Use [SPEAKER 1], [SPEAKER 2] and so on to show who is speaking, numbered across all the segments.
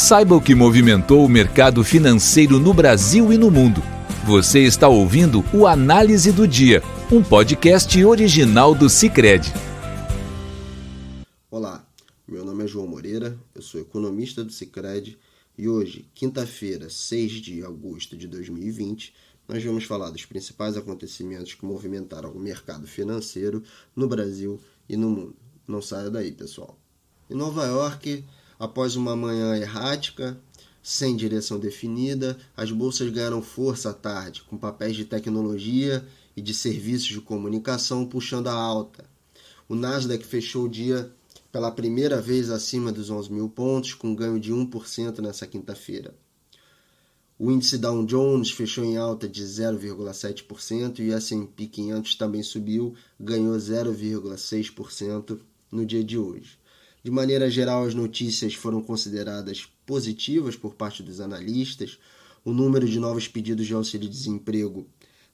[SPEAKER 1] Saiba o que movimentou o mercado financeiro no Brasil e no mundo. Você está ouvindo o Análise do Dia, um podcast original do Cicred.
[SPEAKER 2] Olá, meu nome é João Moreira, eu sou economista do Cicred e hoje, quinta-feira, 6 de agosto de 2020, nós vamos falar dos principais acontecimentos que movimentaram o mercado financeiro no Brasil e no mundo. Não saia daí, pessoal. Em Nova York, após uma manhã errática, sem direção definida, as bolsas ganharam força à tarde, com papéis de tecnologia e de serviços de comunicação puxando a alta. O Nasdaq fechou o dia pela primeira vez acima dos 11 mil pontos, com ganho de 1% nessa quinta-feira. O índice Dow Jones fechou em alta de 0,7% e o S&P 500 também subiu, ganhou 0,6% no dia de hoje. De maneira geral, as notícias foram consideradas positivas por parte dos analistas. O número de novos pedidos de auxílio-desemprego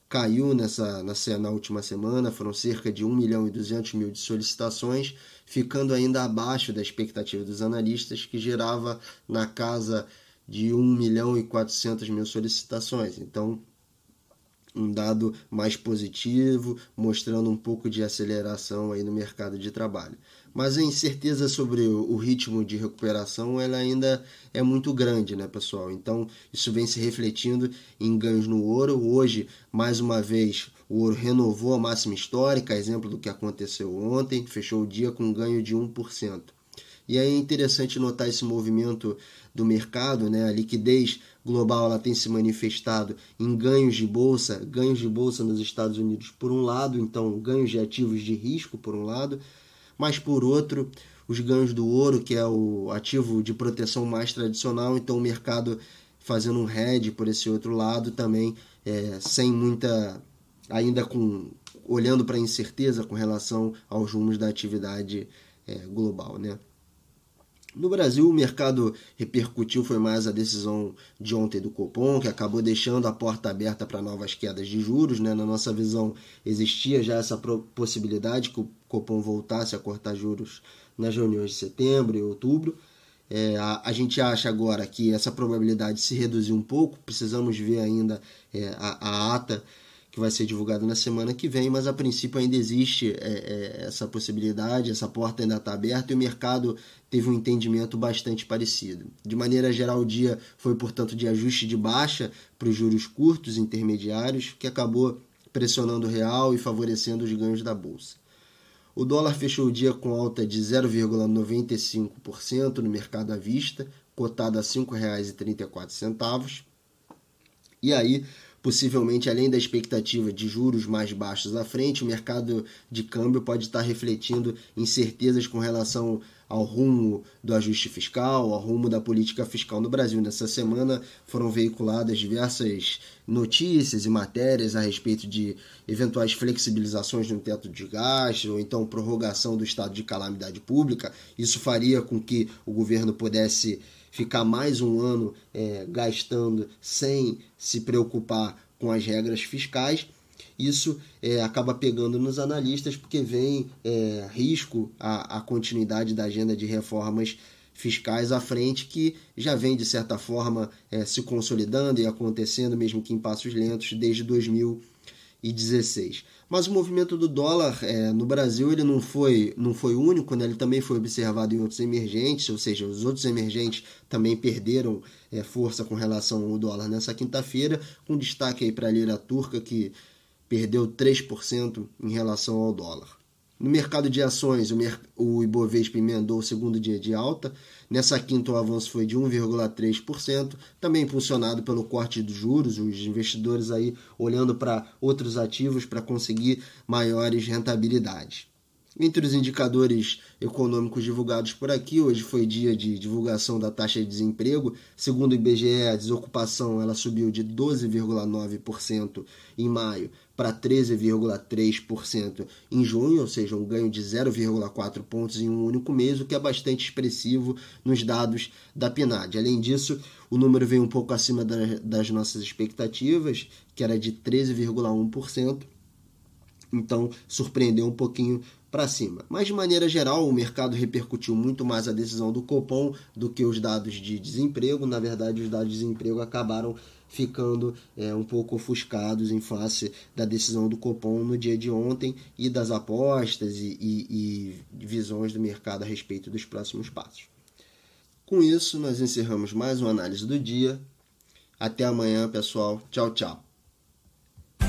[SPEAKER 2] caiu nessa, nessa, na última semana, foram cerca de 1 milhão e 200 mil de solicitações, ficando ainda abaixo da expectativa dos analistas, que gerava na casa de 1 milhão e 400 mil solicitações. Então, um dado mais positivo, mostrando um pouco de aceleração aí no mercado de trabalho. Mas a incerteza sobre o ritmo de recuperação ela ainda é muito grande, né, pessoal? Então, isso vem se refletindo em ganhos no ouro. Hoje, mais uma vez, o ouro renovou a máxima histórica, exemplo do que aconteceu ontem, fechou o dia com um ganho de 1%. E aí é interessante notar esse movimento do mercado, né? A liquidez global ela tem se manifestado em ganhos de bolsa, ganhos de bolsa nos Estados Unidos por um lado, então ganhos de ativos de risco por um lado, mas por outro, os ganhos do ouro, que é o ativo de proteção mais tradicional, então o mercado fazendo um hedge por esse outro lado também, é, sem muita ainda com olhando para a incerteza com relação aos rumos da atividade é, global, né? No Brasil, o mercado repercutiu foi mais a decisão de ontem do Copom, que acabou deixando a porta aberta para novas quedas de juros. Né? Na nossa visão, existia já essa possibilidade que o Copom voltasse a cortar juros nas reuniões de setembro e outubro. É, a, a, gente acha agora que essa probabilidade se reduziu um pouco, precisamos ver ainda é, a, a ata que vai ser divulgado na semana que vem, mas a princípio ainda existe é, é, essa possibilidade, essa porta ainda está aberta e o mercado teve um entendimento bastante parecido. De maneira geral, o dia foi, portanto, de ajuste de baixa para os juros curtos intermediários, que acabou pressionando o real e favorecendo os ganhos da bolsa. O dólar fechou o dia com alta de 0,95% no mercado à vista, cotado a R$ 5,34. E aí, Possivelmente, além da expectativa de juros mais baixos à frente, o mercado de câmbio pode estar refletindo incertezas com relação ao rumo do ajuste fiscal, ao rumo da política fiscal no Brasil. Nessa semana foram veiculadas diversas notícias e matérias a respeito de eventuais flexibilizações no teto de gastos ou então prorrogação do estado de calamidade pública. Isso faria com que o governo pudesse ficar mais um ano é, gastando sem se preocupar com as regras fiscais. Isso é, acaba pegando nos analistas porque vem é, risco a, a continuidade da agenda de reformas fiscais à frente que já vem de certa forma é, se consolidando e acontecendo mesmo que em passos lentos desde 2016. Mas o movimento do dólar é, no Brasil ele não foi, não foi único, né? ele também foi observado em outros emergentes, ou seja, os outros emergentes também perderam é, força com relação ao dólar nessa quinta-feira, com destaque para a lira turca que perdeu 3% em relação ao dólar. No mercado de ações, o, mer o Ibovespa emendou o segundo dia de alta. Nessa quinta, o avanço foi de 1,3%, também impulsionado pelo corte dos juros, os investidores aí olhando para outros ativos para conseguir maiores rentabilidades. Entre os indicadores econômicos divulgados por aqui, hoje foi dia de divulgação da taxa de desemprego. Segundo o IBGE, a desocupação ela subiu de 12,9% em maio para 13,3% em junho, ou seja, um ganho de 0,4 pontos em um único mês, o que é bastante expressivo nos dados da PNAD. Além disso, o número veio um pouco acima das nossas expectativas, que era de 13,1% então surpreendeu um pouquinho para cima. Mas de maneira geral, o mercado repercutiu muito mais a decisão do Copom do que os dados de desemprego. Na verdade, os dados de desemprego acabaram ficando é, um pouco ofuscados em face da decisão do Copom no dia de ontem e das apostas e, e, e visões do mercado a respeito dos próximos passos. Com isso, nós encerramos mais uma análise do dia. Até amanhã, pessoal. Tchau, tchau.